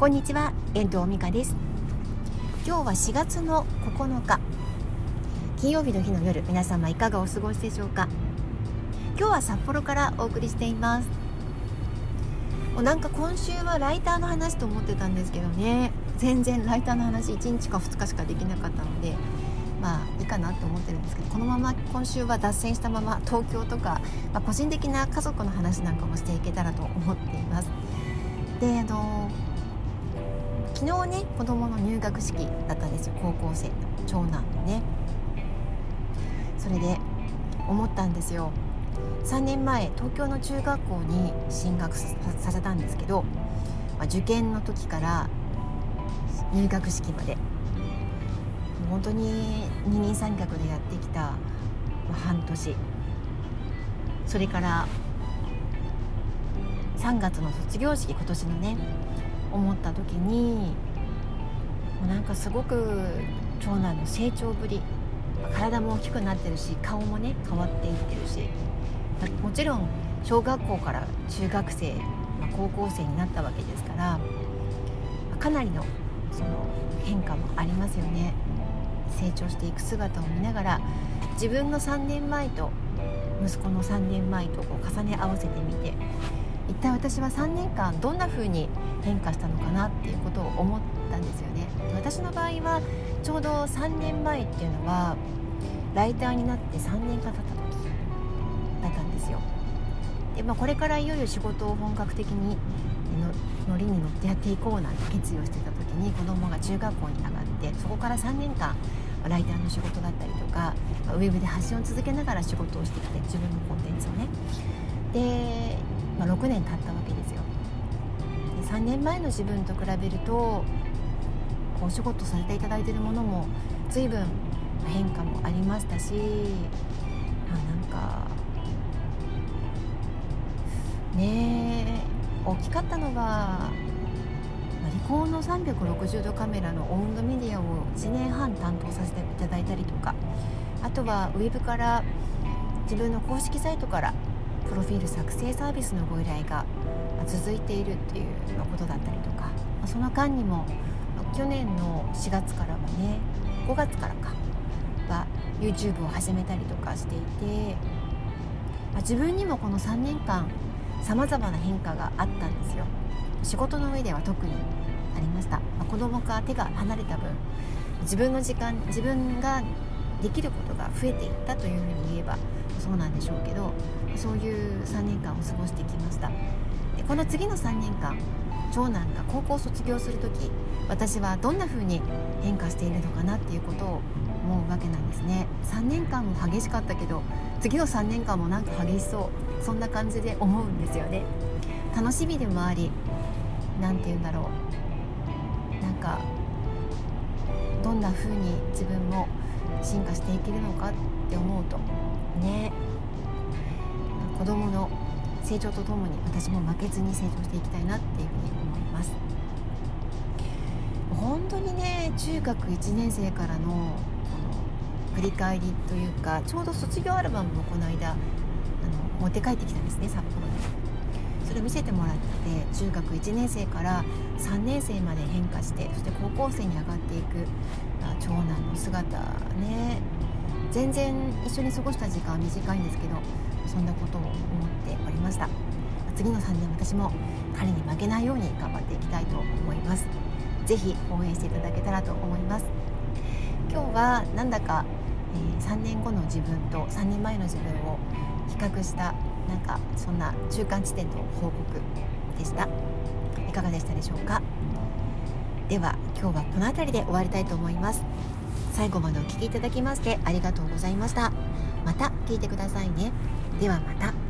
こんにちは遠藤美香です。今日は4月の9日金曜日の日の夜皆様いかがお過ごしでしょうか？今日は札幌からお送りしています。なんか今週はライターの話と思ってたんですけどね。全然ライターの話1日か2日しかできなかったのでまあいいかなと思ってるんですけどこのまま今週は脱線したまま東京とか、まあ、個人的な家族の話なんかもしていけたらと思っています。であの昨日ね子供の入学式だったんですよ。高校生の長男のね。それで思ったんですよ。3年前東京の中学校に進学させたんですけど、まあ、受験の時から入学式まで。本当に二人三脚でやってきた、半年。それから3月の卒業式今年のね。思った時にもうなんかすごく長男の成長ぶり体も大きくなってるし顔もね変わっていってるしもちろん小学校から中学生、まあ、高校生になったわけですからかなりのその変化もありますよね。成長していく姿を見ながら自分の3年前と息子の3年前とこう重ね合わせてみて一体私は3年間どんな風に変化したのかなっていうことを思ったんですよね。私の場合はちょうど3年前っていうのはライターになって3年が経った時だったんですよ。で、まあ、これからいよいよ仕事を本格的にのりに乗ってやっていこうなんて決意をしてた時に子供が中学校に上がってそこから3年間ライターの仕事だったりとかウェブで発信を続けながら仕事をしてきて自分のコンテンツをね。で、まあ、6年経ったわけです3年前の自分と比べるとお仕事させていただいてるものも随分変化もありましたしあなんかねえ大きかったのはリコーの360度カメラのオウンドメディアを1年半担当させていただいたりとかあとはウェブから自分の公式サイトからプロフィール作成サービスのご依頼が続いているっていうことだったりとかその間にも去年の4月からはね5月からかは YouTube を始めたりとかしていて自分にもこの3年間さまざまな変化があったんですよ。仕事の上では特にありました、まあ、子供から手が離れた分自分の時間自分ができることが増えていったというふうに言えばそうなんでしょうけどそういう3年間を過ごしてきました。この次の3年間長男が高校を卒業する時私はどんな風に変化しているのかなっていうことを思うわけなんですね。3年間も激しかったけど次の3年間もなんか激しそう。そんな感じで思うんですよね。楽しみでもあり何て言うんだろう。なんかどんな風に自分も進化していけるのかって思うとね。子供の成長とともに私も負けずに成長していきたいなっていうふうに思います。本当にね中学1年生からのこの振り返りというかちょうど卒業アルバムもこの間あの持って帰ってきたんですね札幌に。それを見せてもらって中学1年生から3年生まで変化してそして高校生に上がっていく長男の姿ね全然一緒に過ごした時間は短いんですけどそんなことを思っておりました。次の3年私も彼に負けないように頑張っていきたいと思います。是非応援していただけたらと思います。今日はなんだか、えー、3年後の自分と3年前の自分を比較したなんかそんな中間地点の報告でした。いかがでしたでしょうか？では今日はこの辺りで終わりたいと思います。最後までお聴きいただきましてありがとうございました。また聞いてくださいね。ではまた。